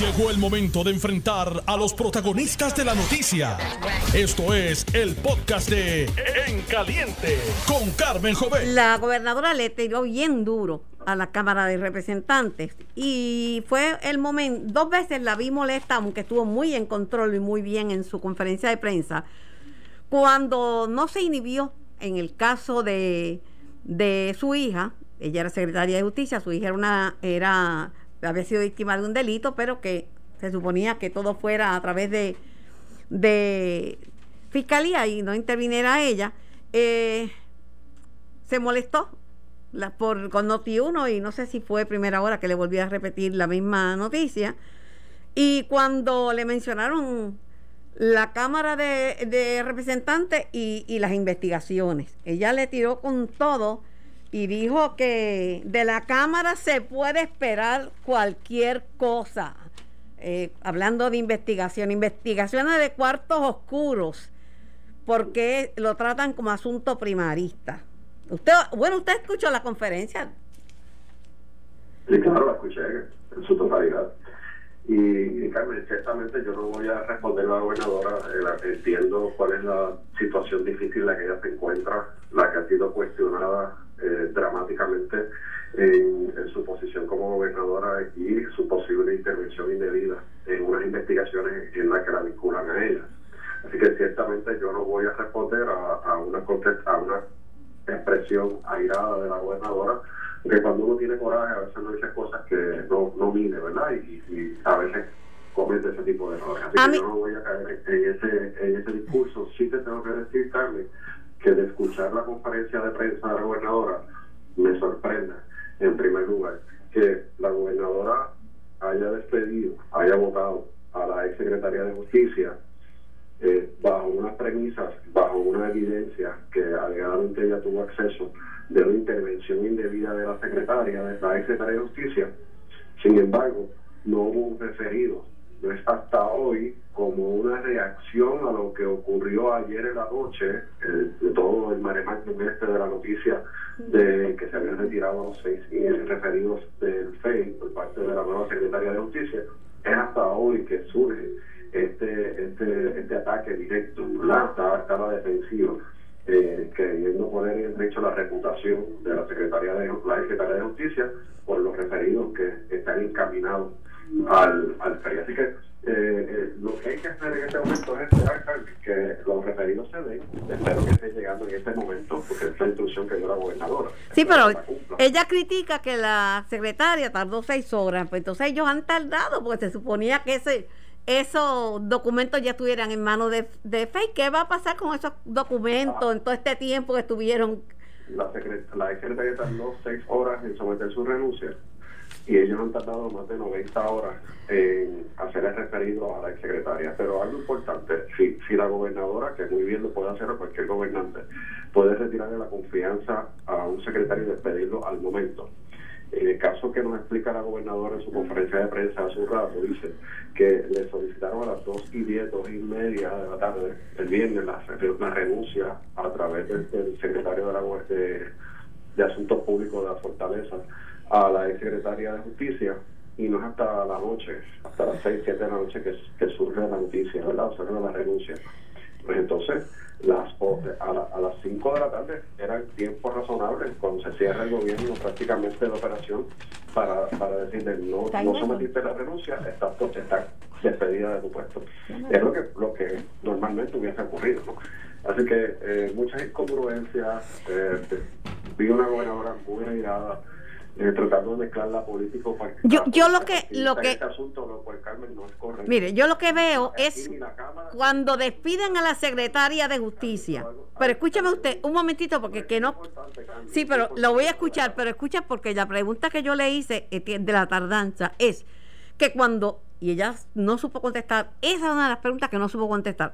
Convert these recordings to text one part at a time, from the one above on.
Llegó el momento de enfrentar a los protagonistas de la noticia. Esto es el podcast de En Caliente con Carmen Jovet. La gobernadora le tiró bien duro a la Cámara de Representantes y fue el momento, dos veces la vi molesta, aunque estuvo muy en control y muy bien en su conferencia de prensa, cuando no se inhibió en el caso de, de su hija, ella era secretaria de justicia, su hija era una, era había sido víctima de un delito, pero que se suponía que todo fuera a través de, de fiscalía y no interviniera ella, eh, se molestó por, con Noti1 y no sé si fue primera hora que le volví a repetir la misma noticia. Y cuando le mencionaron la Cámara de, Representantes y las investigaciones, ella le tiró con todo y dijo que de la Cámara se puede esperar cualquier cosa. Eh, hablando de investigación, investigaciones de cuartos oscuros, porque lo tratan como asunto primarista. Usted, bueno, usted escuchó la conferencia. Sí, claro, la escuché en su totalidad. Y, Carmen, ciertamente yo no voy a responder a la gobernadora, eh, entiendo cuál es la situación difícil en la que ella se encuentra, la que ha sido cuestionada eh, dramáticamente en, su posición como gobernadora y su posible intervención indebida en unas investigaciones en las que la vinculan a ella. Así que ciertamente yo no voy a responder a, a una a una expresión airada de la gobernadora, porque cuando uno tiene coraje a veces no dice cosas que no, no mide, ¿verdad? Y, a veces comete ese tipo de errores. Así que yo no voy a caer en ese, en ese discurso. Sí te tengo que decir, Carmen, que de escuchar la conferencia de prensa de la gobernadora me sorprenda, en primer lugar, que la gobernadora haya despedido, haya votado a la ex secretaria de Justicia eh, bajo unas premisas, bajo una evidencia que alegadamente ella tuvo acceso de una intervención indebida de la secretaria, de la ex secretaria de Justicia. Sin embargo, no hubo un referido no es hasta hoy como una reacción que ocurrió ayer en la noche, de todo el maremagnum este de la noticia de que se habían retirado los seis referidos del FEI por parte de la nueva secretaria de Justicia, es hasta hoy que surge este este, este ataque directo, la, esta, la defensiva, eh, queriendo poner en hecho la reputación de la Secretaría de la Secretaría de Justicia por los referidos que están encaminados al, al Así que eh, eh, lo que hay que hacer en este momento es esperar que los referidos se den. Espero que esté llegando en este momento, porque es la instrucción que dio la gobernadora. Sí, pero ella critica que la secretaria tardó seis horas, pues entonces ellos han tardado, porque se suponía que ese esos documentos ya estuvieran en manos de, de FEI. ¿Qué va a pasar con esos documentos en todo este tiempo que estuvieron? La, la secretaria tardó seis horas en someter su renuncia y ellos han tardado más de 90 horas en hacer el referido a la exsecretaria. Pero algo importante, si, si la gobernadora, que muy bien lo puede hacer cualquier gobernante, puede retirarle la confianza a un secretario y despedirlo al momento. En el caso que nos explica la gobernadora en su conferencia de prensa hace un rato, dice que le solicitaron a las 2 y 10, 2 y media de la tarde, el viernes, la, la renuncia a través del, secretario de, la, de, de Asuntos Públicos de la Fortaleza a la ex secretaria de Justicia y no es hasta la noche, hasta las 6, 7 de la noche que, que surge la noticia, ¿verdad? O sea, la renuncia. Pues entonces, las, a, las 5 de la tarde era el tiempo razonable cuando se cierra el gobierno prácticamente de la operación para, para decirle no, no sometiste la renuncia, estás, estás despedida de tu puesto. Es lo que, lo que normalmente hubiese ocurrido. ¿no? Así que eh, muchas incongruencias, eh, vi una gobernadora muy airada eh, tratando de mezclar la política yo, yo lo que lo que mire yo lo que veo es cuando despiden a la secretaria de justicia. Pero escúchame usted un momentito porque que no sí pero lo voy a escuchar pero escucha porque la pregunta que yo le hice eh, de la tardanza es que cuando y ella no supo contestar esa es una de las preguntas que no supo contestar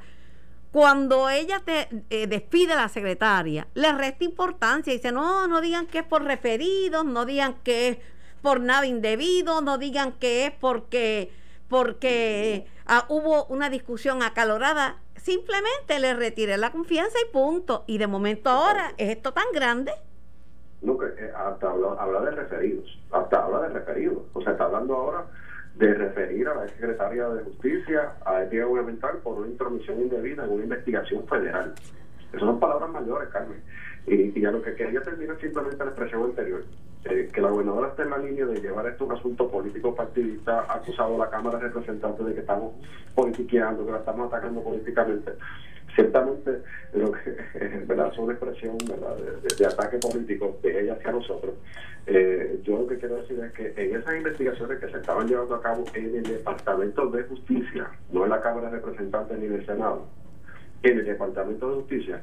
cuando ella te eh, despide a la secretaria, le resta importancia. Dice, no, no digan que es por referidos, no digan que es por nada indebido, no digan que es porque, porque ah, hubo una discusión acalorada. Simplemente le retiré la confianza y punto. Y de momento ahora, ¿es esto tan grande? No, que eh, hasta habla, de referidos, hasta habla de referidos. O sea, está hablando ahora de referir a la secretaria de Justicia a ética gubernamental por una intromisión indebida en una investigación federal. Esas son palabras mayores, Carmen. Y, y a lo que quería terminar simplemente la expresión anterior, eh, que la gobernadora esté en la línea de llevar esto a un asunto político partidista, ha acusado a la Cámara de Representantes de que estamos politiqueando, que la estamos atacando políticamente. Ciertamente, lo que ¿verdad? es una expresión. De, ataque político de ella hacia nosotros. Eh, yo lo que quiero decir es que en esas investigaciones que se estaban llevando a cabo en el Departamento de Justicia, no en la Cámara de Representantes ni en el Senado, en el Departamento de Justicia,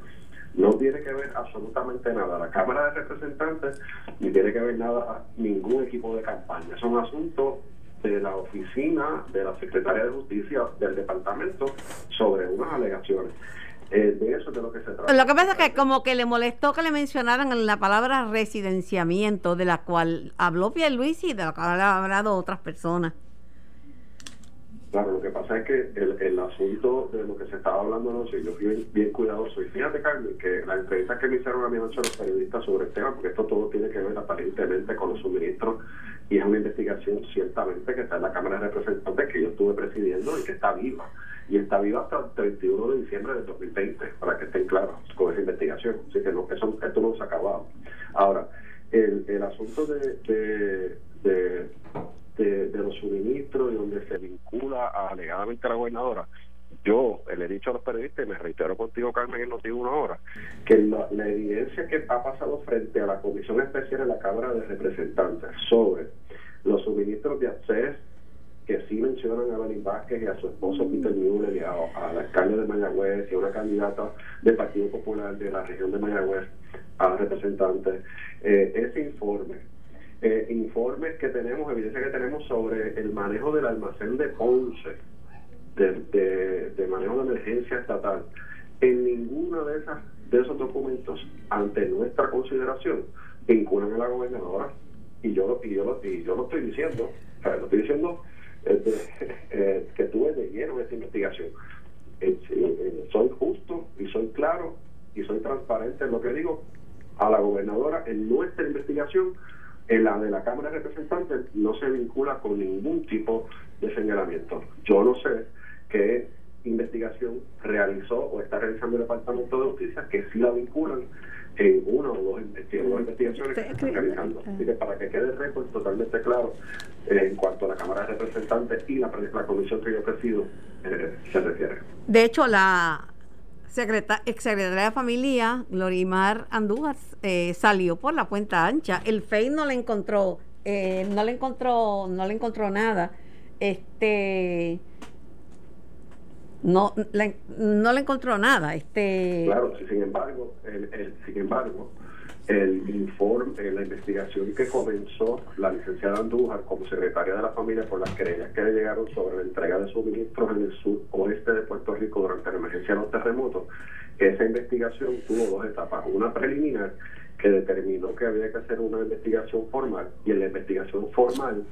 no tiene que ver absolutamente nada la Cámara de Representantes ni tiene que ver nada ningún equipo de campaña. Es un asunto de la oficina de la Secretaría de Justicia del departamento sobre unas alegaciones. Eh, de eso es de lo que se trata. Lo que pasa es que como que le molestó que le mencionaran la palabra residenciamiento, de la cual habló Pierluisi y de la cual han hablado otras personas. Claro, lo que pasa es que el, el asunto de lo que se estaba hablando anoche, yo fui bien, cuidadoso. Y fíjate, Carmen, que la entrevista que me hicieron a mí anoche los periodistas sobre el tema, porque esto todo tiene que ver aparentemente con los suministros, y es una investigación ciertamente que está en la Cámara de Representantes que yo estuve presidiendo y que está viva. Y está viva hasta el 31 de diciembre de 2020, para que estén claros con esa investigación. Así que no, eso, esto no se ha acabado. Ahora, el, el asunto de de, los suministros y donde se vincula alegadamente a la gobernadora, yo le he dicho a los periodistas y me reitero contigo, Carmen, en Noti una hora, que la, evidencia que ha pasado frente a la Comisión Especial en la Cámara de Representantes sobre los suministros de acceso que sí mencionan a Belín Vázquez y a su esposo Peter Müller y a, la alcalde de Mayagüez y a una candidata del Partido Popular de la región de Mayagüez a representantes, eh, ese informe eh, informes que tenemos, evidencia que tenemos sobre el manejo del almacén de Ponce, de, manejo de emergencia estatal. En ninguno de, de esos documentos, ante nuestra consideración, vinculan a la gobernadora. Y yo, y yo, y yo lo estoy diciendo, lo estoy diciendo este, eh, que tuve de lleno esta investigación. Eh, eh, soy justo y soy claro y soy transparente en lo que digo a la gobernadora en nuestra investigación en la de la Cámara de Representantes no se vincula con ningún tipo de señalamiento. Yo no sé qué investigación realizó o está realizando el Departamento de Justicia que sí la vinculan en una o dos, investigaciones que se están realizando. Así que para que quede el récord totalmente claro eh, en cuanto a la Cámara de Representantes y la, la comisión que yo presido eh, se refiere. De hecho, la secreta, exsecretaria de Familia, Glorimar Andújar, eh, salió por la cuenta ancha. El FEI no le encontró, eh, no le encontró, no le encontró nada. Este no le, no le encontró nada. Este claro, sin embargo, el, sin embargo, el informe, eh, la investigación que comenzó la licenciada Andújar como secretaria de la familia por las querellas que le llegaron sobre la entrega de suministros en el sur oeste de Puerto Rico durante la emergencia de los terremotos, esa investigación tuvo dos etapas, una preliminar que determinó que había que hacer una investigación formal y en la investigación formal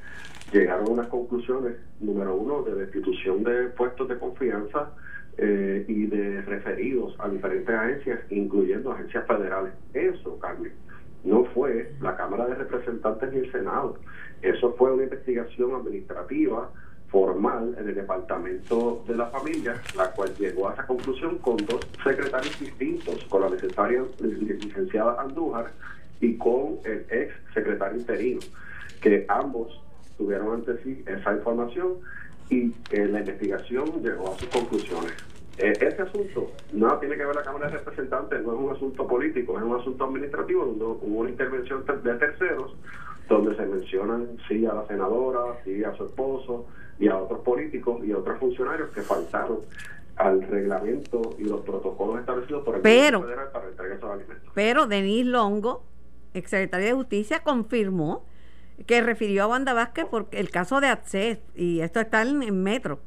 llegaron unas conclusiones, número uno, de destitución de puestos de confianza, eh, y de referidos a diferentes agencias, incluyendo agencias federales. Eso, Carmen, no fue la Cámara de Representantes ni el Senado. Eso fue una investigación administrativa formal en el Departamento de la Familia, la cual llegó a esa conclusión con dos secretarios distintos, con la necesaria licenciada Andújar y con el ex secretario interino, que ambos tuvieron ante sí esa información y eh, la investigación llegó a sus conclusiones. Eh, ese asunto no tiene que ver la Cámara de Representantes, no es un asunto político, es un asunto administrativo donde hubo una intervención de terceros, donde se mencionan sí a la senadora, sí a su esposo y a otros políticos y a otros funcionarios que faltaron al reglamento y los protocolos establecidos por el pero, Federal para entregar esos alimentos. Pero Denis Longo, exsecretario de Justicia, confirmó que refirió a Wanda Vázquez por el caso de Access y esto está en, Metro.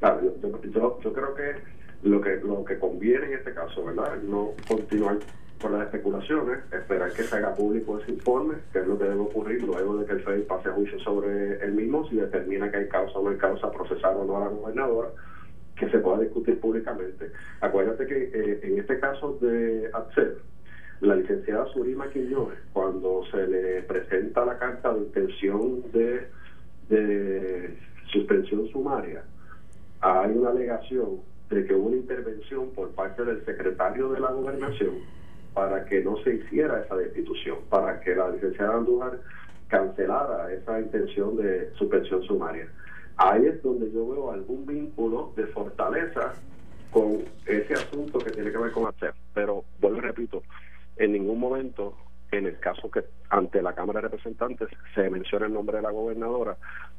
Claro, yo, creo que lo que lo que conviene en este caso, ¿verdad? No continuar con las especulaciones, esperar que se haga público ese informe, que es lo que debe ocurrir luego de que el FEI pase a juicio sobre el mismo, si determina que hay causa o no hay causa, procesar o no a la gobernadora, que se pueda discutir públicamente. Acuérdate que eh, en este caso de Access, la licenciada Surima Quiñones, cuando se le presenta la carta de intención de, de suspensión sumaria, hay una alegación de que hubo una intervención por parte del secretario de la gobernación para que no se hiciera esa destitución, para que la licenciada Andújar cancelara esa intención de suspensión sumaria. Ahí es donde yo veo algún vínculo de fortaleza con ese asunto que tiene que ver con hacer. Pero vuelvo y repito, en ningún momento en el caso que ante la Cámara de Representantes se menciona el nombre de la gobernadora,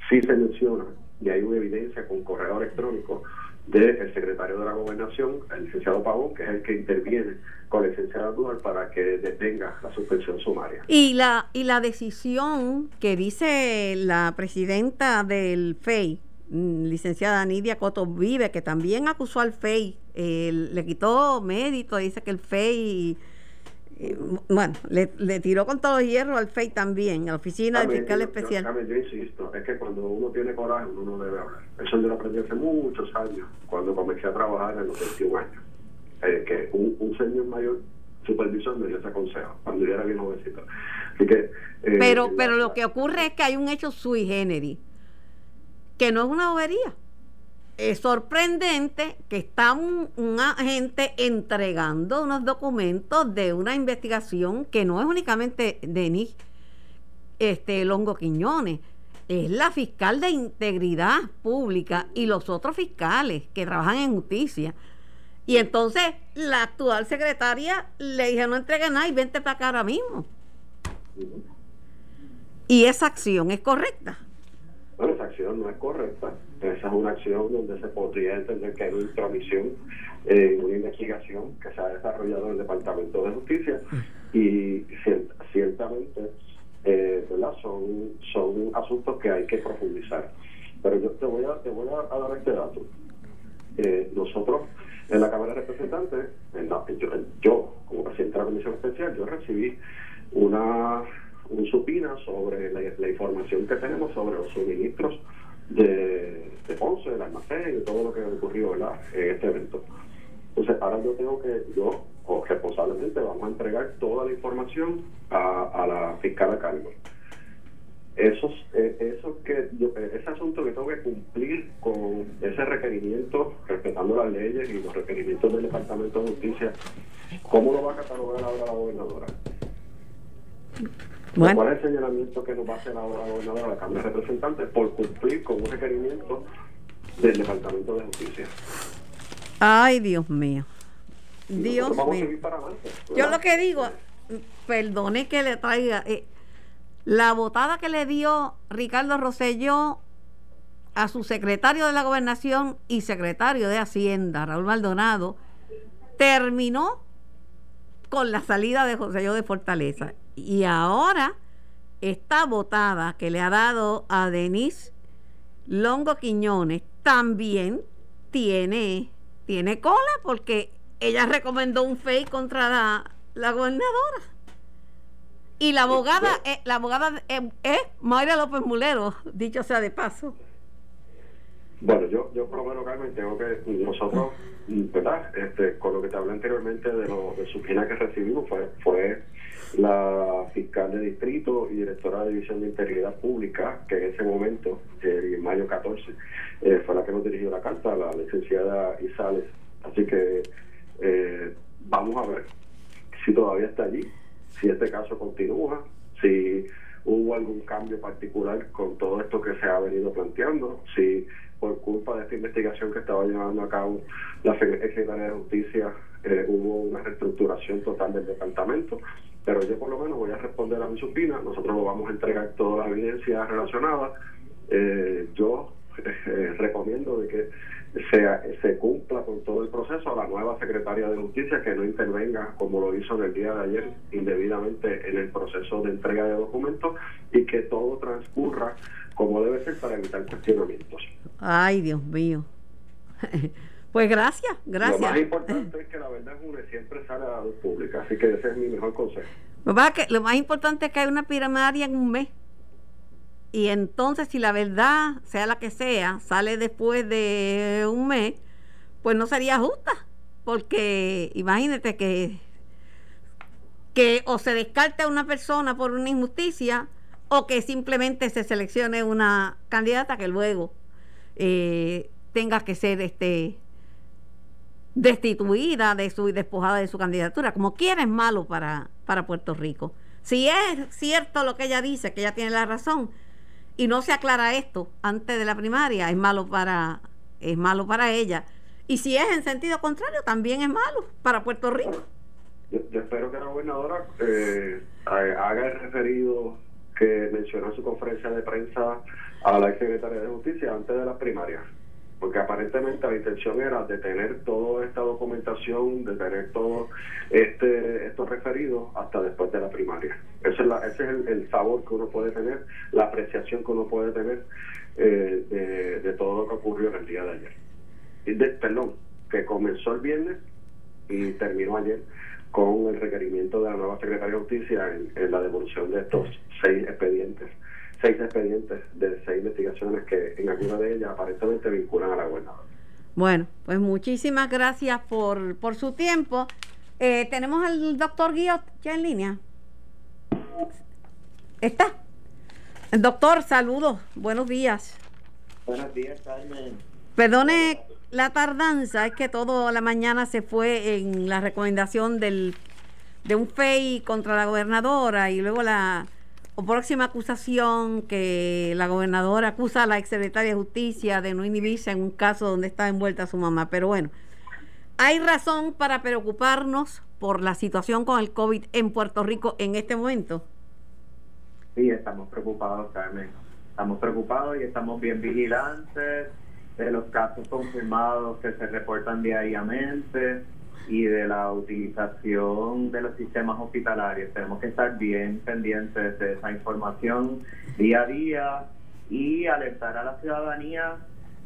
sí se menciona y hay una evidencia con correo electrónico del secretario de la gobernación, el licenciado Pavón, que es el que interviene con la licenciada Dual para que detenga la suspensión sumaria. Y la, y la decisión que dice la presidenta del FEI, mm, licenciada Nidia Coto Vive, que también acusó al FEI, eh, le quitó mérito, dice que el FEI bueno, le, le, tiró con todo el hierro al FEI también, a la oficina del fiscal especial. Yo, insisto, es que cuando uno tiene coraje, uno no debe hablar. Eso yo lo aprendí hace muchos años, cuando comencé a trabajar en los 21 años. Eh, que un, un, señor mayor supervisor me dio ese consejo, cuando yo era bien jovencito. Así que, eh, pero, pero lo que ocurre es que hay un hecho sui generis, que no es una bobería es sorprendente que está un, agente entregando unos documentos de una investigación que no es únicamente Denis este, Longo Quiñones, es la fiscal de integridad pública y los otros fiscales que trabajan en justicia. Y entonces la actual secretaria le dije no entregue nada y vente para acá ahora mismo. Y esa acción es correcta. Bueno, esa acción no es correcta esa es una acción donde se podría entender que hay una intromisión en una investigación que se ha desarrollado en el Departamento de Justicia y ciertamente eh, son, son asuntos que hay que profundizar. Pero yo te voy a, te voy a, dar este dato. Eh, nosotros en la Cámara de Representantes, yo, como presidente de la Comisión Especial, yo recibí una un supina sobre la información que tenemos sobre los suministros de, de Ponce, del almacén, de todo lo que ocurrió en este evento. Entonces, ahora yo tengo que, yo, o responsablemente, vamos a entregar toda la información a, la fiscal a cargo. Esos, eh, eso que eh, ese asunto que tengo que cumplir con ese requerimiento, respetando las leyes y los requerimientos del Departamento de Justicia, ¿cómo lo va a catalogar ahora la gobernadora? ¿Cuál es el señalamiento que nos va a hacer ahora la gobernadora de la Cámara de Representantes por cumplir con un requerimiento del Departamento de Justicia? Ay, Dios mío. Dios mío. Yo lo que digo, perdone que le traiga, eh, la votada que le dio Ricardo Rosselló a su secretario de la gobernación y secretario de Hacienda, Raúl Maldonado, terminó con la salida de José de Fortaleza. Y ahora esta votada que le ha dado a Denise Longo Quiñones también tiene, tiene cola porque ella recomendó un fake contra la, gobernadora. Y la abogada, eh, la abogada eh, es Mayra López Mulero, dicho sea de paso. Bueno, yo, yo por lo menos, Carmen, tengo que, nosotros, ¿verdad? Este, con lo que te hablé anteriormente de, lo, de su que recibimos, fue, fue la fiscal de distrito y directora de división de integridad pública, que en ese momento, en mayo 14, eh, fue la que nos dirigió la carta, la licenciada Isales. Así que eh, vamos a ver si todavía está allí, si este caso continúa, si hubo algún cambio particular con todo esto que se ha venido planteando, si por culpa de esta investigación que estaba llevando a cabo la Secretaría de Justicia eh, hubo una reestructuración total del departamento, pero yo por lo menos voy a responder a mi supina, nosotros vamos a entregar toda la evidencia relacionada. Eh, yo eh, recomiendo de que se, se cumpla con todo el proceso a la nueva secretaria de Justicia que no intervenga como lo hizo en el día de ayer indebidamente en el proceso de entrega de documentos y que todo transcurra como debe ser para evitar cuestionamientos. Ay, Dios mío. Pues gracias, gracias. Lo más importante es que la verdad es siempre sale a la luz pública, así que ese es mi mejor consejo. Lo más importante es que hay una primaria en un mes. Y entonces, si la verdad, sea la que sea, sale después de un mes, pues no sería justa. Porque imagínate que, que o se descarte a una persona por una injusticia o que simplemente se seleccione una candidata que luego eh, tenga que ser este destituida de su y despojada de su candidatura. Como quiera es malo para, para Puerto Rico. Si es cierto lo que ella dice, que ella tiene la razón, y no se aclara esto antes de la primaria, es malo para, es malo para ella. Y si es en sentido contrario, también es malo para Puerto Rico. Yo, espero que la gobernadora eh, haga el referido que mencionó en su conferencia de prensa a la secretaria de Justicia antes de las primarias porque aparentemente la intención era de tener toda esta documentación, de tener todo este estos referidos hasta después de la primaria. Ese es, ese es el, sabor que uno puede tener, la apreciación que uno puede tener eh, de, todo lo que ocurrió en el día de ayer. Y de, perdón, que comenzó el viernes y terminó ayer con el requerimiento de la nueva secretaria de Justicia en la devolución de estos seis expedientes seis expedientes de seis investigaciones que en alguna de ellas aparentemente vinculan a la gobernadora. Bueno, pues muchísimas gracias por, por su tiempo. Eh, tenemos al doctor Guillot ya en línea. ¿Está? Doctor, saludos. Buenos días. Buenos días, Carmen. Perdone la tardanza, es que todo la mañana se fue en la recomendación del, de un FEI contra la gobernadora y luego la o próxima acusación que la gobernadora acusa a la exsecretaria de Justicia de no inhibirse en un caso donde está envuelta su mamá. Pero bueno, hay razón para preocuparnos por la situación con el COVID en Puerto Rico en este momento. Sí, estamos preocupados, Carmen. Estamos preocupados y estamos bien vigilantes de los casos confirmados que se reportan diariamente y de la utilización de los sistemas hospitalarios. Tenemos que estar bien pendientes de esa información día a día y alertar a la ciudadanía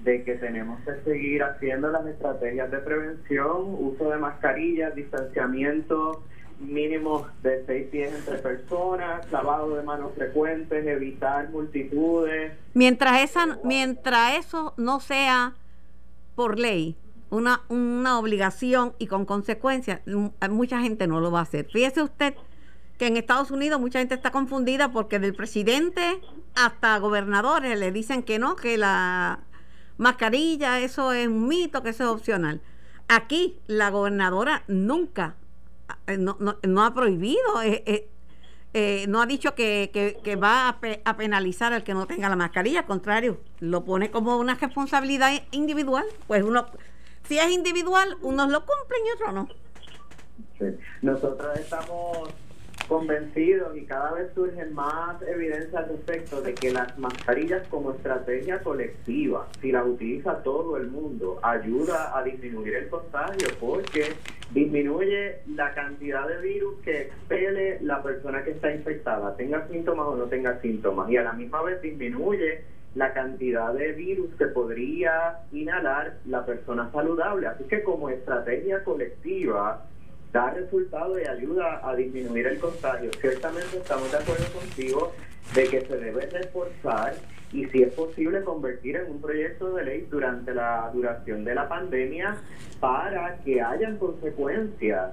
de que tenemos que seguir haciendo las estrategias de prevención, uso de mascarillas, distanciamiento mínimo de seis pies entre personas, lavado de manos frecuentes, evitar multitudes. Mientras esa, mientras eso no sea por ley, una, una obligación y con consecuencias, mucha gente no lo va a hacer. Fíjese usted que en Estados Unidos mucha gente está confundida porque del presidente hasta gobernadores le dicen que no, que la mascarilla, eso es un mito, que eso es opcional. Aquí la gobernadora nunca, eh, no, no, ha prohibido, eh, eh, no ha dicho que, que, que va a, a, penalizar al que no tenga la mascarilla, al contrario, lo pone como una responsabilidad individual, pues uno si es individual, unos lo cumplen y otros no. Nosotros estamos convencidos y cada vez surgen más evidencias al respecto de que las mascarillas como estrategia colectiva, si las utiliza todo el mundo, ayuda a disminuir el contagio porque disminuye la cantidad de virus que expele la persona que está infectada, tenga síntomas o no tenga síntomas, y a la misma vez disminuye la cantidad de virus que podría inhalar la persona saludable. Así que como estrategia colectiva da resultado y ayuda a disminuir el contagio. Ciertamente estamos de acuerdo contigo de que se debe reforzar y si es posible convertir en un proyecto de ley durante la duración de la pandemia para que hayan consecuencias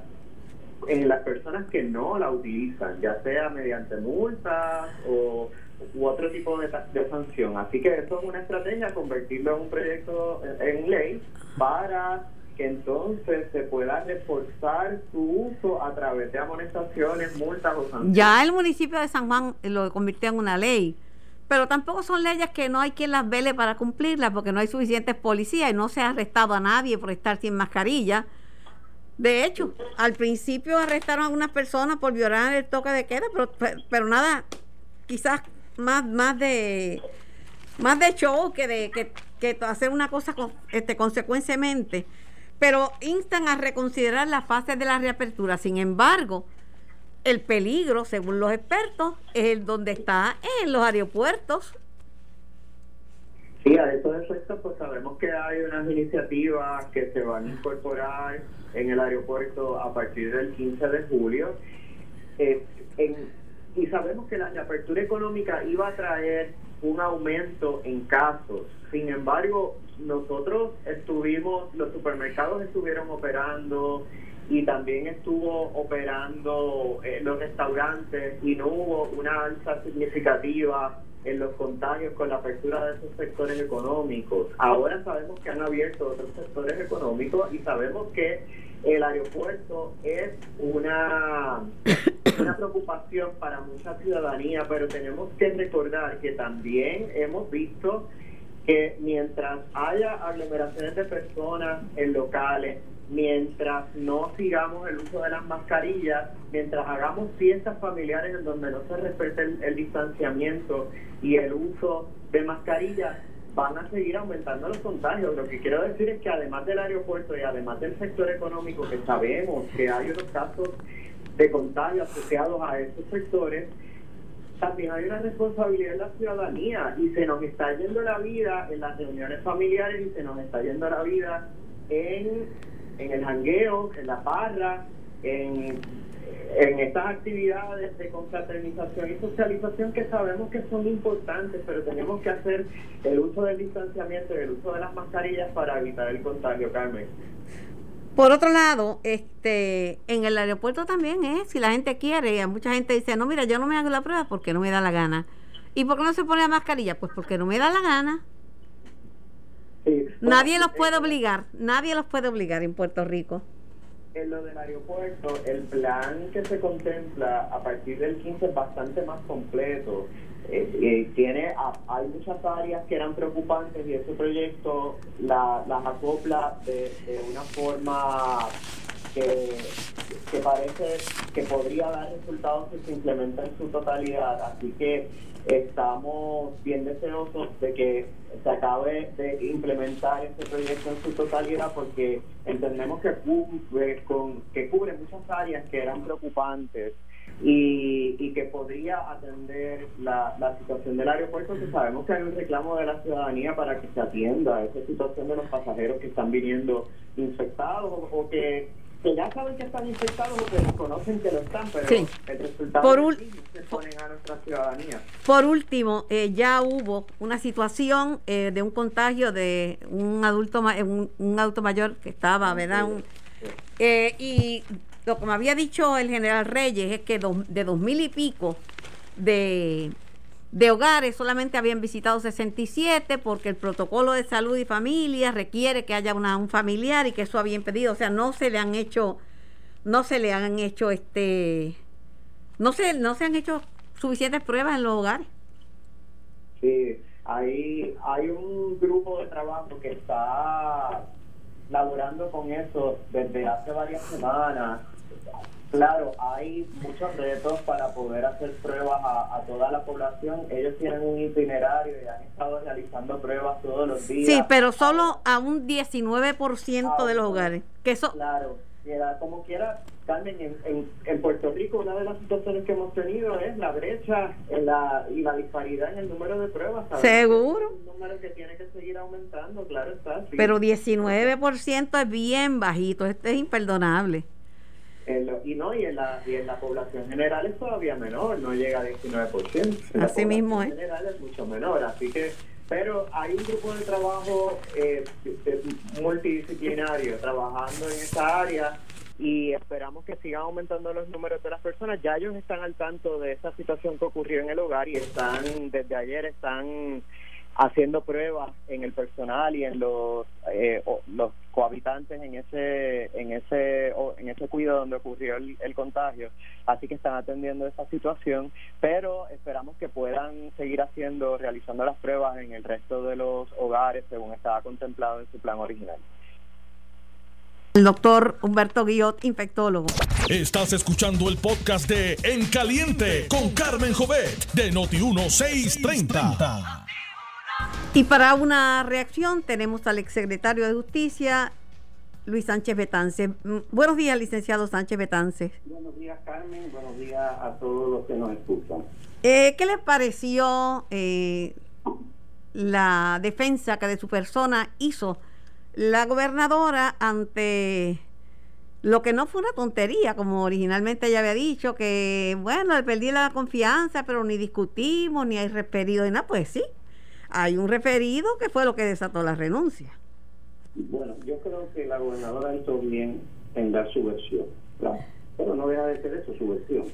en las personas que no la utilizan, ya sea mediante multas o u otro tipo de, sanción. Así que eso es una estrategia, convertirlo en un proyecto en, ley para que entonces se pueda reforzar su uso a través de amonestaciones, multas o sanciones. Ya el municipio de San Juan lo convirtió en una ley, pero tampoco son leyes que no hay quien las vele para cumplirlas porque no hay suficientes policías y no se ha arrestado a nadie por estar sin mascarilla. De hecho, al principio arrestaron a algunas personas por violar el toque de queda, pero, pero nada, quizás más, más de más de show que de que, hacer una cosa con, este, consecuentemente. Pero instan a reconsiderar la fase de la reapertura. Sin embargo, el peligro, según los expertos, es el donde está en los aeropuertos. Sí, a estos efectos, pues sabemos que hay unas iniciativas que se van a incorporar en el aeropuerto a partir del 15 de julio. Eh, y sabemos que la apertura económica iba a traer un aumento en casos. Sin embargo, nosotros estuvimos, los supermercados estuvieron operando y también estuvo operando en los restaurantes y no hubo una alza significativa en los contagios con la apertura de esos sectores económicos. Ahora sabemos que han abierto otros sectores económicos y sabemos que el aeropuerto es una, una preocupación para mucha ciudadanía, pero tenemos que recordar que también hemos visto que mientras haya aglomeraciones de personas en locales, mientras no sigamos el uso de las mascarillas, mientras hagamos fiestas familiares en donde no se respete el, distanciamiento y el uso de mascarillas, van a seguir aumentando los contagios. Lo que quiero decir es que además del aeropuerto y además del sector económico, que sabemos que hay unos casos de contagio asociados a esos sectores, también hay una responsabilidad de la ciudadanía y se nos está yendo la vida en las reuniones familiares y se nos está yendo la vida en en el jangueo, en la barra, en, en estas actividades de confraternización y socialización que sabemos que son importantes, pero tenemos que hacer el uso del distanciamiento y el uso de las mascarillas para evitar el contagio, Carmen. Por otro lado, este, en el aeropuerto también es, si la gente quiere, mucha gente dice, no, mira, yo no me hago la prueba porque no me da la gana. ¿Y por qué no se pone la mascarilla? Pues porque no me da la gana nadie los puede obligar, nadie los puede obligar en Puerto Rico. En lo del aeropuerto, el plan que se contempla a partir del 15 es bastante más completo. Eh, eh, tiene hay muchas áreas que eran preocupantes y ese proyecto la, las acopla de, una forma que, que parece que podría dar resultados si se implementa en su totalidad. Así que estamos bien deseosos de que se acabe de implementar este proyecto en su totalidad porque entendemos que cubre, con, que cubre muchas áreas que eran preocupantes y, y que podría atender la, la situación del aeropuerto, que sabemos que hay un reclamo de la ciudadanía para que se atienda esa situación de los pasajeros que están viniendo infectados o que que ya saben que están infectados o que desconocen que lo están, pero el resultado por se ponen a nuestra ciudadanía. Por último, eh, ya hubo una situación eh, de un contagio de un adulto un, un adulto mayor que estaba, ¿verdad? Eh, y lo que había dicho el general Reyes es que de dos mil y pico de de hogares solamente habían visitado 67 porque el protocolo de salud y familia requiere que haya una, un familiar y que eso había impedido, o sea, no se le han hecho, no se le han hecho este, no se, no se han hecho suficientes pruebas en los hogares. Sí, hay, hay un grupo de trabajo que está laborando con eso desde hace varias semanas Claro, hay muchos retos para poder hacer pruebas a, toda la población. Ellos tienen un itinerario y han estado realizando pruebas todos los días. Sí, pero solo a un 19% de los hogares. Que eso... Claro, como quiera, Carmen, en, en, Puerto Rico una de las situaciones que hemos tenido es la brecha en la, y la disparidad en el número de pruebas. Seguro. un número que tiene que seguir aumentando, claro está. Pero 19% es bien bajito, esto es imperdonable y no y en la y en la población general es todavía menor no llega a 19% así mismo es general es mucho menor así que pero hay un grupo de trabajo eh, multidisciplinario trabajando en esa área y esperamos que sigan aumentando los números de las personas. Ya ellos están al tanto de esa situación que ocurrió en el hogar y están, desde ayer, están haciendo pruebas en el personal y en los eh, los cohabitantes en ese en ese en ese cuidado donde ocurrió el, contagio así que están atendiendo esa situación pero esperamos que puedan seguir haciendo realizando las pruebas en el resto de los hogares según estaba contemplado en su plan original el doctor Humberto Guillot, infectólogo. Estás escuchando el podcast de En Caliente con Carmen Jovet de Noti 1630. Y para una reacción tenemos al exsecretario de Justicia, Luis Sánchez Betance. Mm, buenos días, licenciado Sánchez Betance. Buenos días, Carmen. Buenos días a todos los que nos escuchan. Eh, ¿Qué le pareció eh, la defensa que de su persona hizo la gobernadora ante lo que no fue una tontería, como originalmente ella había dicho, que bueno, le perdí la confianza, pero ni discutimos, ni hay referido, ni nada, pues sí, hay un referido que fue lo que desató la renuncia. Bueno, yo creo que la gobernadora hizo bien en dar su versión. Pero no deja de ser eso, su versión.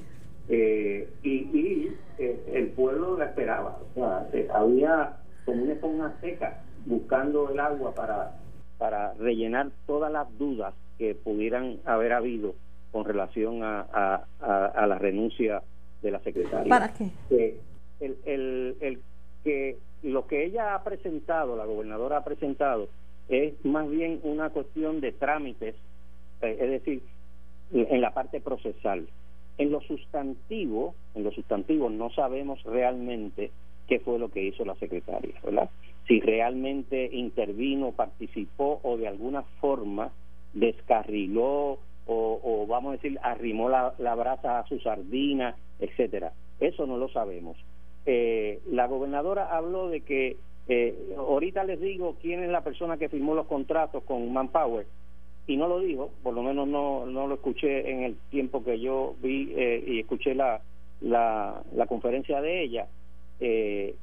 Eh, y, y eh, el pueblo la esperaba. O sea, eh, había como una esponja seca buscando el agua para, para rellenar todas las dudas que pudieran haber habido con relación a, a, a, la renuncia de la secretaria. ¿Para qué? el, el, el que lo que ella ha presentado, la gobernadora ha presentado, es más bien una cuestión de trámites, es decir, en la parte procesal. En lo sustantivo, en lo sustantivo no sabemos realmente qué fue lo que hizo la secretaria, ¿verdad? Si realmente intervino, participó o de alguna forma descarriló o, vamos a decir arrimó la, brasa a su sardina, etcétera. Eso no lo sabemos. Eh, la gobernadora habló de que eh, ahorita les digo quién es la persona que firmó los contratos con Manpower y no lo dijo, por lo menos no, no lo escuché en el tiempo que yo vi eh, y escuché la, la, la, conferencia de ella, eh,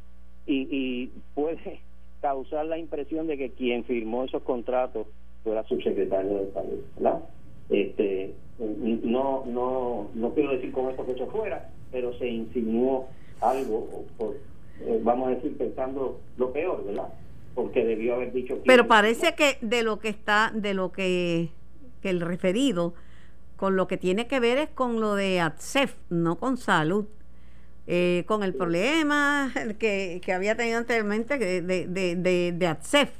y, y puede causar la impresión de que quien firmó esos contratos fue la subsecretaria de salud, ¿verdad? Este, no, no, no quiero decir con esto que eso fuera, pero se insinuó algo, por, eh, vamos a decir, pensando lo peor, ¿verdad? porque debió haber dicho pero parece que de lo que está de lo que, que el referido con lo que tiene que ver es con lo de ATSEF no con salud eh, con el problema que, que había tenido anteriormente de, de, de, de ATSEF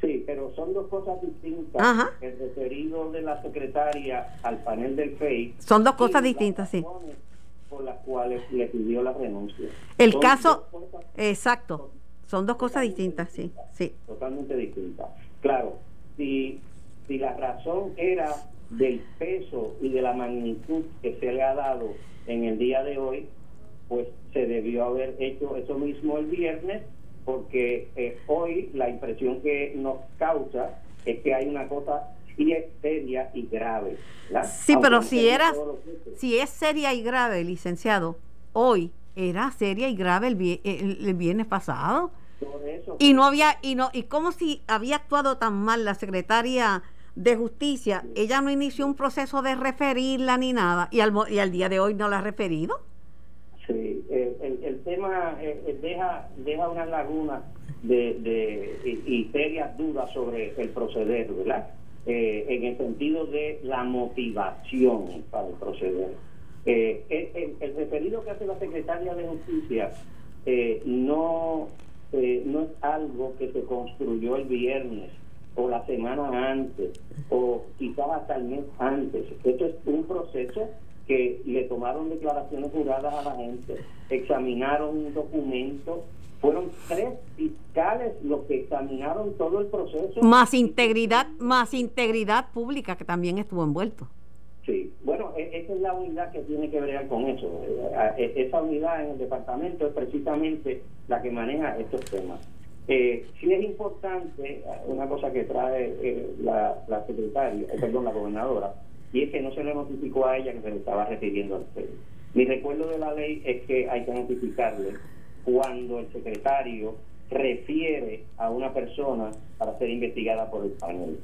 Sí, pero son dos cosas distintas. El referido de la secretaria al panel del FEI. Son dos cosas distintas, sí. Por las cuales le pidió la renuncia. El caso, exacto. Son dos cosas distintas, sí, sí. Totalmente distintas. Claro, si, si la razón era del peso y de la magnitud que se le ha dado en el día de hoy, pues se debió haber hecho eso mismo el viernes, porque eh, hoy la impresión que nos causa es que hay una cosa y es seria y grave. Sí, pero si era, si es seria y grave, licenciado, hoy era seria y grave el, el, viernes pasado. y no había, y no, y como si había actuado tan mal la secretaria de justicia, ella no inició un proceso de referirla ni nada, y al, y al día de hoy no la ha referido. Sí, el, el, tema eh, eh, deja, deja una laguna de, de y, serias dudas sobre el proceder, ¿verdad? Eh, en el sentido de la motivación para el proceder. Eh, el, referido que hace la secretaria de Justicia eh, no, eh, no es algo que se construyó el viernes o la semana antes o quizás hasta el mes antes. Esto es un proceso que le tomaron declaraciones juradas a la gente, examinaron un documento, fueron tres fiscales los que examinaron todo el proceso. Más integridad, más integridad pública que también estuvo envuelto. Sí, bueno, e, esa es la unidad que tiene que ver con eso. Eh, e, esa unidad en el departamento es precisamente la que maneja estos temas. Eh, sí es importante eh, una cosa que trae eh, la, la secretaria, perdón, la gobernadora, y es que no se le notificó a ella que se le estaba refiriendo al FED. Mi recuerdo de la ley es que hay que notificarle cuando el secretario refiere a una persona para ser investigada por el panel.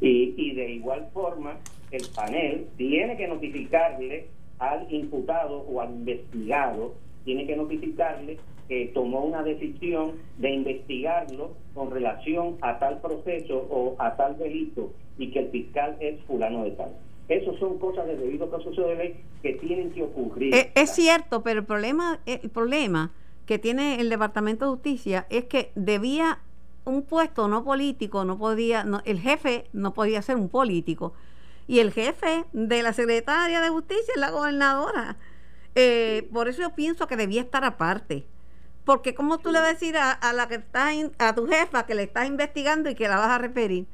Y, y de igual forma, el panel tiene que notificarle al imputado o al investigado, tiene que notificarle que tomó una decisión de investigarlo con relación a tal proceso o a tal delito y que el fiscal es fulano de tal. Esas son cosas de debido proceso de ley que tienen que ocurrir. Es, es cierto, pero el problema, el problema que tiene el Departamento de Justicia es que debía un puesto no político, no podía, no, el jefe no podía ser un político y el jefe de la secretaria de justicia es la gobernadora. Eh, por eso yo pienso que debía estar aparte. Porque como tú le vas a decir a, la que está a tu jefa que le estás investigando y que la vas a referir?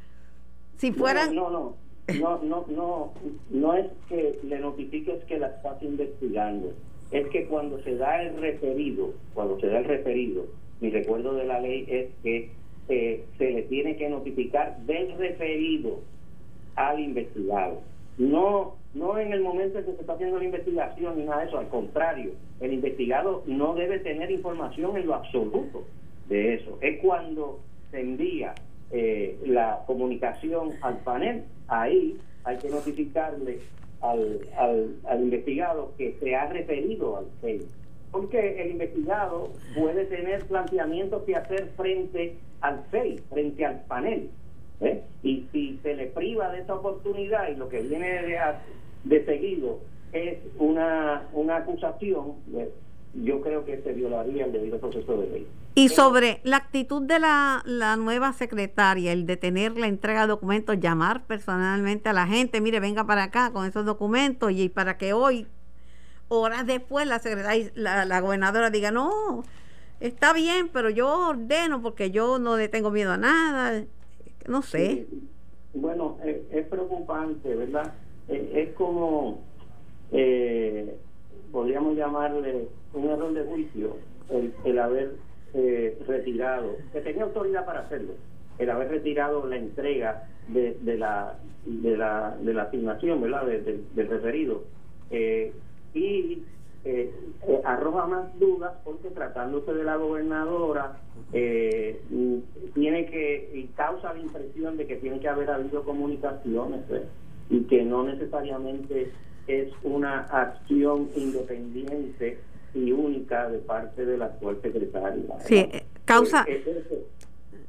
Si fueran no, no, no, no, no, no es que le notifiques que la estás investigando. Es que cuando se da el referido, cuando se da el referido, mi recuerdo de la ley es que eh, se le tiene que notificar del referido al investigado. No, no en el momento en que se está haciendo la investigación ni nada de eso, al contrario, el investigado no debe tener información en lo absoluto de eso. Es cuando se envía eh, la comunicación al panel, ahí hay que notificarle al, al, investigado que se ha referido al FEI. Porque el investigado puede tener planteamientos que hacer frente al FEI, frente al panel. ¿eh? Y si se le priva de esa oportunidad y lo que viene de, de seguido es una, una acusación, pues, yo creo que se violaría el debido proceso de ley. Y sobre la actitud de la, la nueva secretaria, el de tener la entrega de documentos, llamar personalmente a la gente, mire, venga para acá con esos documentos y para que hoy, horas después, la secretaria, la, la gobernadora diga, no, está bien, pero yo ordeno porque yo no le tengo miedo a nada, no sé. Bueno, es, es preocupante, ¿verdad? Es, es como, eh, podríamos llamarle un error de juicio, el, el haber eh, retirado, que tenía autoridad para hacerlo, el haber retirado la entrega de, de la de la de la asignación, ¿verdad? De, de, del referido. Eh, y eh, eh, arroja más dudas porque tratándose de la gobernadora eh, tiene que y causa la impresión de que tiene que haber habido comunicaciones ¿eh? y que no necesariamente es una acción independiente y única de parte de la actual secretaria. Sí, causa Eh, eh,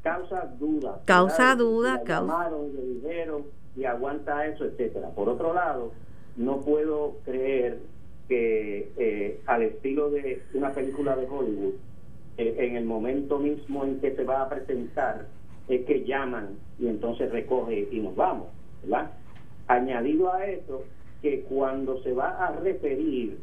causa dudas. Causa dudas, La causa- llamaron, le dijeron y aguanta eso, etcétera. Por otro lado, no puedo creer que eh, al estilo de una película de Hollywood, eh, en el momento mismo en que se va a presentar, es que llaman y entonces recoge y nos vamos, ¿verdad? Añadido a eso, que cuando se va a referir,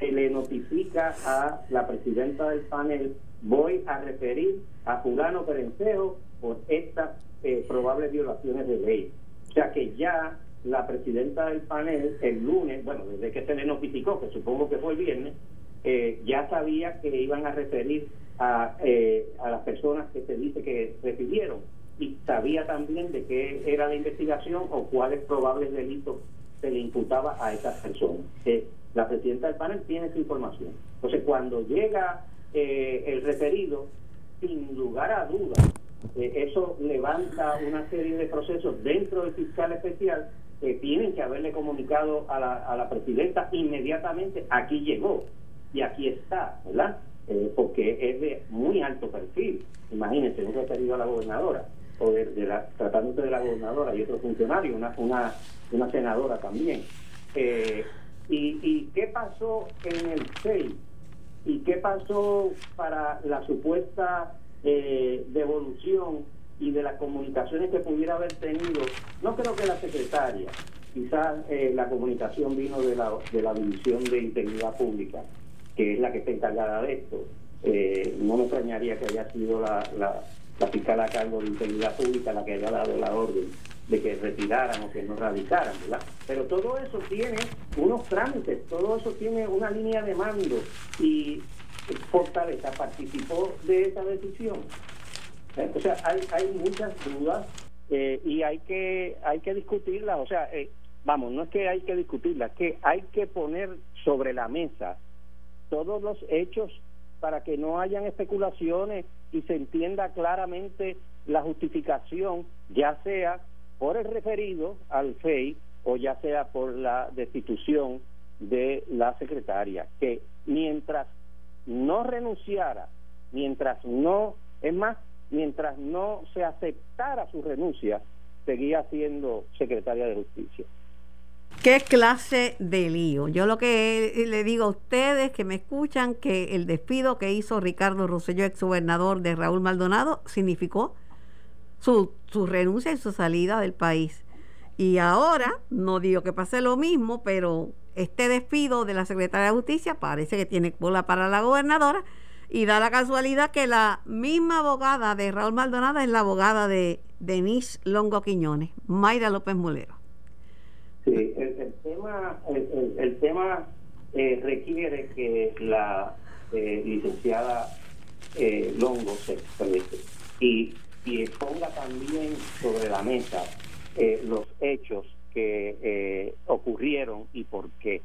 se le notifica a la presidenta del panel, voy a referir a fulano Perencejo por estas eh, probables violaciones de ley. O sea que ya la presidenta del panel el lunes, bueno, desde que se le notificó, que supongo que fue el viernes, eh, ya sabía que iban a referir a, eh, a las personas que se dice que refirieron y sabía también de qué era la investigación o cuáles probables delitos se le imputaba a esas personas. Eh, presidenta del panel tiene esa información. Entonces, cuando llega eh, el referido, sin lugar a dudas, eh, eso levanta una serie de procesos dentro del fiscal especial que tienen que haberle comunicado a la, presidenta inmediatamente, aquí llegó y aquí está, ¿verdad? Eh, porque es de muy alto perfil. Imagínense, un referido a la gobernadora, o de la, tratándose de la gobernadora y otro funcionario, una, una, una senadora también. Eh, y, ¿Y qué pasó en el 6? ¿Y qué pasó para la supuesta eh, devolución y de las comunicaciones que pudiera haber tenido? No creo que la secretaria, quizás eh, la comunicación vino de la, de la División de Integridad Pública, que es la que está encargada de esto. Eh, no me extrañaría que haya sido la, la, la fiscal a cargo de Integridad Pública la que haya dado la orden de que retiraran o que no radicaran, ¿verdad? Pero todo eso tiene unos trámites, todo eso tiene una línea de mando y Fortaleza participó de esa decisión. O sea, hay, hay muchas dudas eh, y hay que hay que discutirlas. O sea, eh, vamos, no es que hay que discutirlas, que hay que poner sobre la mesa todos los hechos para que no hayan especulaciones y se entienda claramente la justificación, ya sea por el referido al FEI o ya sea por la destitución de la secretaria, que mientras no renunciara, mientras no, es más, mientras no se aceptara su renuncia, seguía siendo secretaria de justicia. ¿Qué clase de lío? Yo lo que le digo a ustedes que me escuchan que el despido que hizo Ricardo Rosselló, ex gobernador de Raúl Maldonado, significó su, su renuncia y su salida del país. Y ahora, no digo que pase lo mismo, pero este despido de la secretaria de Justicia parece que tiene bola para la gobernadora y da la casualidad que la misma abogada de Raúl Maldonado es la abogada de Denise Longo Quiñones, Mayra López Mulero. Sí, el, tema, el tema eh, requiere que la eh, licenciada eh, Longo se exprese y, y ponga también sobre la mesa eh, los hechos que eh, ocurrieron y por qué.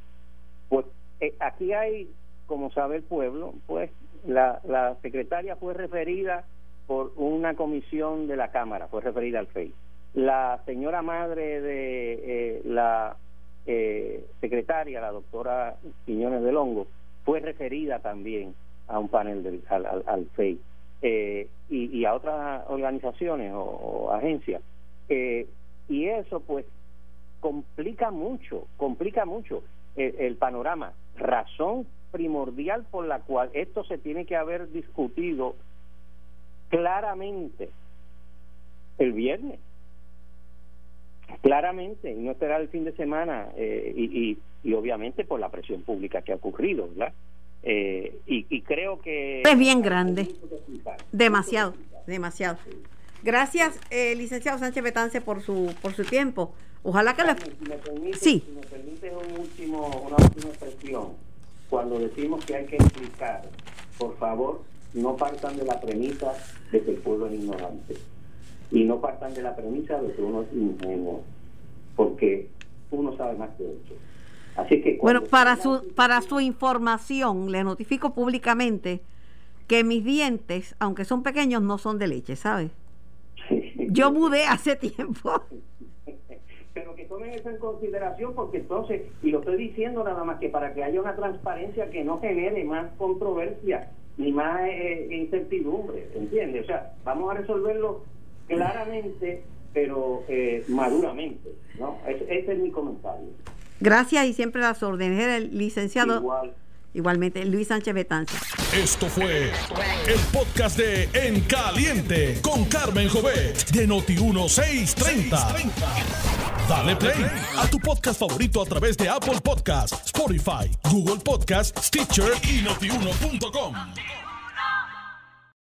Pues eh, aquí hay, como sabe el pueblo, pues la, la secretaria fue referida por una comisión de la Cámara, fue referida al FEI. La señora madre de eh, la eh, secretaria, la doctora Quiñones del Hongo, fue referida también a un panel del, al, al, FEI eh, y, a otras organizaciones o, agencias. y eso pues complica mucho, complica mucho el panorama. Razón primordial por la cual esto se tiene que haber discutido claramente el viernes. Claramente, y no esperar el fin de semana, eh, y, y, obviamente por la presión pública que ha ocurrido, ¿verdad? Eh, y, creo que... Es bien grande. Demasiado, demasiado. Gracias, eh, licenciado Sánchez Betance, por su, por su tiempo. Ojalá que le... sí. Si me permite un último, una última expresión, cuando decimos que hay que explicar, por favor, no partan de la premisa de que el pueblo es ignorante y no partan de la premisa de que uno es ingenuo, porque uno sabe más que otro. Así que bueno, para su para su información le notifico públicamente que mis dientes, aunque son pequeños, no son de leche, ¿sabes? Yo mudé hace tiempo. Pero que tomen eso en consideración porque entonces, y lo estoy diciendo nada más que para que haya una transparencia que no genere más controversia ni más eh, incertidumbre, ¿entiendes? O sea, vamos a resolverlo claramente, pero eh, maduramente, ¿no? Ese, es mi comentario. Gracias y siempre las órdenes. el licenciado. Igual. Igualmente, Luis Sánchez Betanza. Esto fue el podcast de En Caliente con Carmen Jovet de Noti1630. Dale play a tu podcast favorito a través de Apple Podcasts, Spotify, Google Podcasts, Stitcher y notiuno.com.